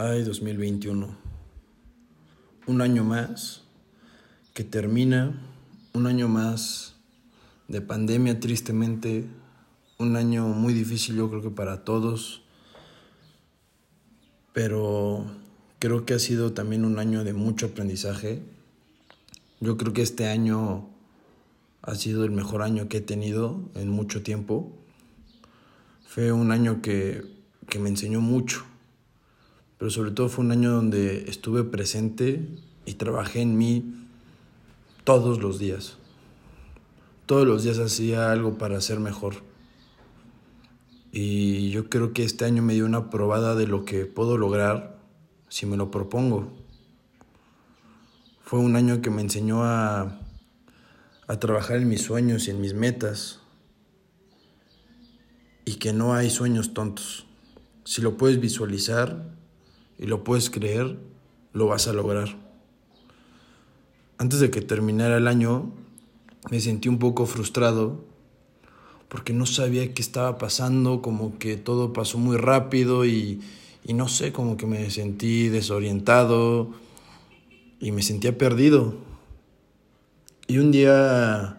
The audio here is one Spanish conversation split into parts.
Ay, 2021. Un año más que termina, un año más de pandemia tristemente, un año muy difícil yo creo que para todos, pero creo que ha sido también un año de mucho aprendizaje. Yo creo que este año ha sido el mejor año que he tenido en mucho tiempo. Fue un año que, que me enseñó mucho pero sobre todo fue un año donde estuve presente y trabajé en mí todos los días. Todos los días hacía algo para ser mejor. Y yo creo que este año me dio una probada de lo que puedo lograr si me lo propongo. Fue un año que me enseñó a, a trabajar en mis sueños y en mis metas. Y que no hay sueños tontos. Si lo puedes visualizar, y lo puedes creer, lo vas a lograr. Antes de que terminara el año, me sentí un poco frustrado porque no sabía qué estaba pasando, como que todo pasó muy rápido y, y no sé, como que me sentí desorientado y me sentía perdido. Y un día,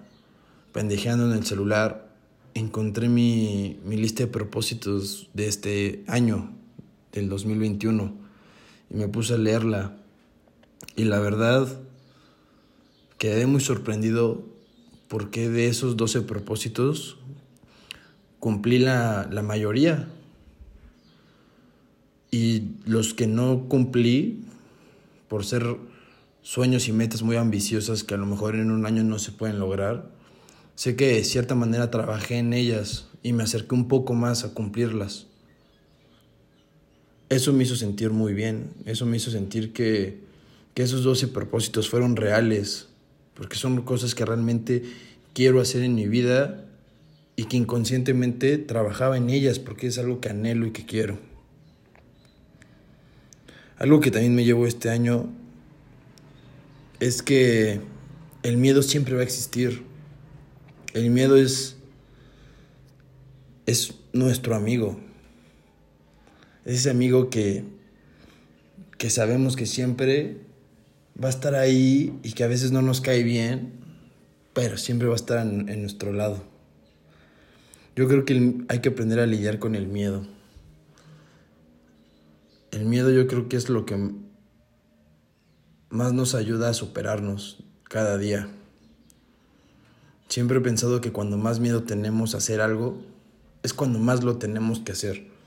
pendejeando en el celular, encontré mi, mi lista de propósitos de este año, del 2021 y me puse a leerla. Y la verdad, quedé muy sorprendido porque de esos 12 propósitos cumplí la, la mayoría. Y los que no cumplí, por ser sueños y metas muy ambiciosas que a lo mejor en un año no se pueden lograr, sé que de cierta manera trabajé en ellas y me acerqué un poco más a cumplirlas eso me hizo sentir muy bien, eso me hizo sentir que, que esos 12 propósitos fueron reales, porque son cosas que realmente quiero hacer en mi vida y que inconscientemente trabajaba en ellas porque es algo que anhelo y que quiero. Algo que también me llevó este año es que el miedo siempre va a existir. El miedo es, es nuestro amigo. Es ese amigo que, que sabemos que siempre va a estar ahí y que a veces no nos cae bien, pero siempre va a estar en nuestro lado. Yo creo que hay que aprender a lidiar con el miedo. El miedo yo creo que es lo que más nos ayuda a superarnos cada día. Siempre he pensado que cuando más miedo tenemos a hacer algo, es cuando más lo tenemos que hacer.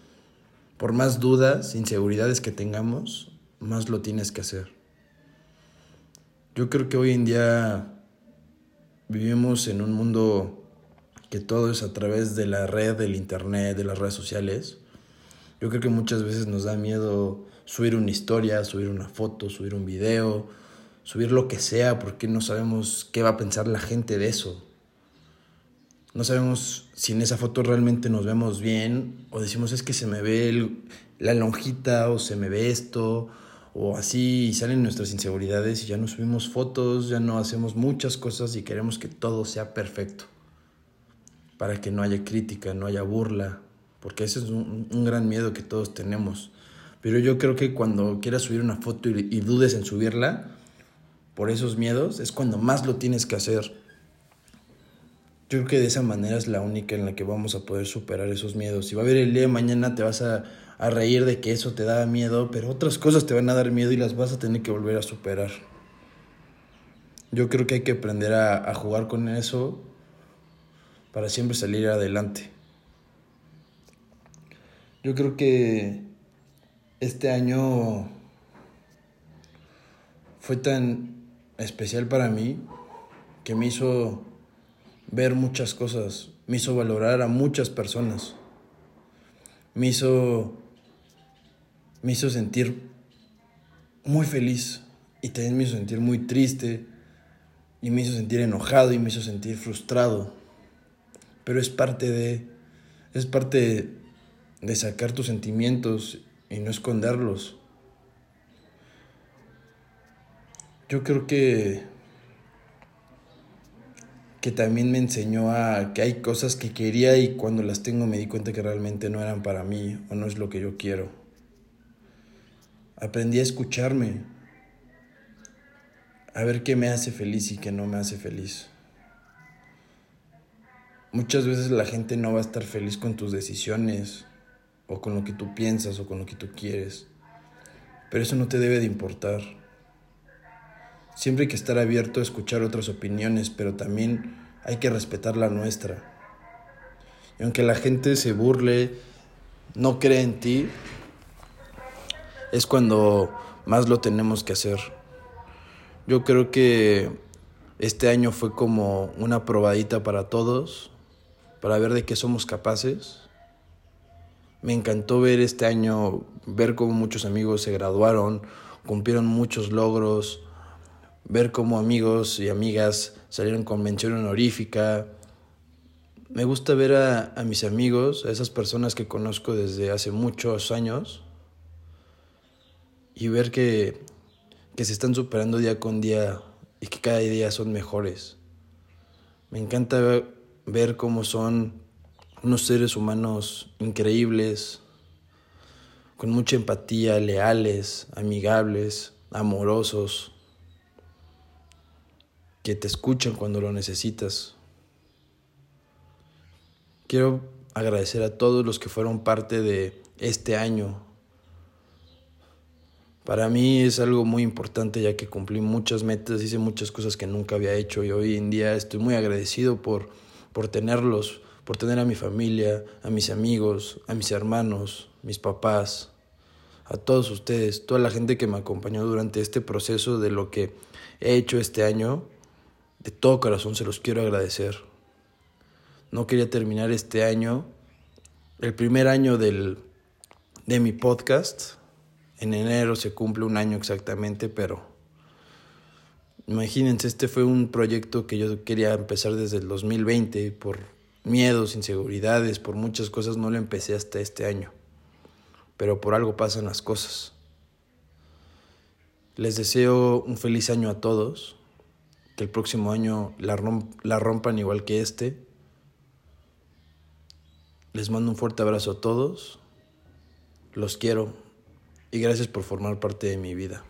Por más dudas, inseguridades que tengamos, más lo tienes que hacer. Yo creo que hoy en día vivimos en un mundo que todo es a través de la red, del internet, de las redes sociales. Yo creo que muchas veces nos da miedo subir una historia, subir una foto, subir un video, subir lo que sea, porque no sabemos qué va a pensar la gente de eso. No sabemos si en esa foto realmente nos vemos bien o decimos es que se me ve la lonjita o se me ve esto o así y salen nuestras inseguridades y ya no subimos fotos, ya no hacemos muchas cosas y queremos que todo sea perfecto para que no haya crítica, no haya burla, porque ese es un, gran miedo que todos tenemos. Pero yo creo que cuando quieras subir una foto y, y dudes en subirla por esos miedos es cuando más lo tienes que hacer yo creo que de esa manera es la única en la que vamos a poder superar esos miedos. Si va a haber el día de mañana te vas a, a reír de que eso te da miedo, pero otras cosas te van a dar miedo y las vas a tener que volver a superar. Yo creo que hay que aprender a, a jugar con eso para siempre salir adelante. Yo creo que este año fue tan especial para mí que me hizo ver muchas cosas, me hizo valorar a muchas personas, me hizo, me hizo sentir muy feliz y también me hizo sentir muy triste y me hizo sentir enojado y me hizo sentir frustrado. Pero es parte de, es parte de, sacar tus sentimientos y no esconderlos. Yo creo que que también me enseñó a que hay cosas que quería y cuando las tengo me di cuenta que realmente no eran para mí o no es lo que yo quiero. Aprendí a escucharme, a ver qué me hace feliz y qué no me hace feliz. Muchas veces la gente no va a estar feliz con tus decisiones o con lo que tú piensas o con lo que tú quieres, pero eso no te debe de importar. Siempre hay que estar abierto a escuchar otras opiniones, pero también hay que respetar la nuestra. Y aunque la gente se burle, no cree en ti, es cuando más lo tenemos que hacer. Yo creo que este año fue como una probadita para todos, para ver de qué somos capaces. Me encantó ver este año, ver cómo muchos amigos se graduaron, cumplieron muchos logros, ver cómo amigos y amigas salieron con mención honorífica. Me gusta ver a, a, mis amigos, a esas personas que conozco desde hace muchos años, y ver que, que se están superando día con día y que cada día son mejores. Me encanta ver, ver cómo son unos seres humanos increíbles, con mucha empatía, leales, amigables, amorosos que te escuchan cuando lo necesitas. Quiero agradecer a todos los que fueron parte de este año. Para mí es algo muy importante ya que cumplí muchas metas, hice muchas cosas que nunca había hecho y hoy en día estoy muy agradecido por, por tenerlos, por tener a mi familia, a mis amigos, a mis hermanos, mis papás, a todos ustedes, toda la gente que me acompañó durante este proceso de lo que he hecho este año de todo corazón se los quiero agradecer. No quería terminar este año, el primer año del, de mi podcast. En enero se cumple un año exactamente, pero imagínense, este fue un proyecto que yo quería empezar desde el 2020 por miedos, inseguridades, por muchas cosas no lo empecé hasta este año. Pero por algo pasan las cosas. Les deseo un feliz año a todos el próximo año la, la rompan igual que este. Les mando un fuerte abrazo a todos. Los quiero y gracias por formar parte de mi vida.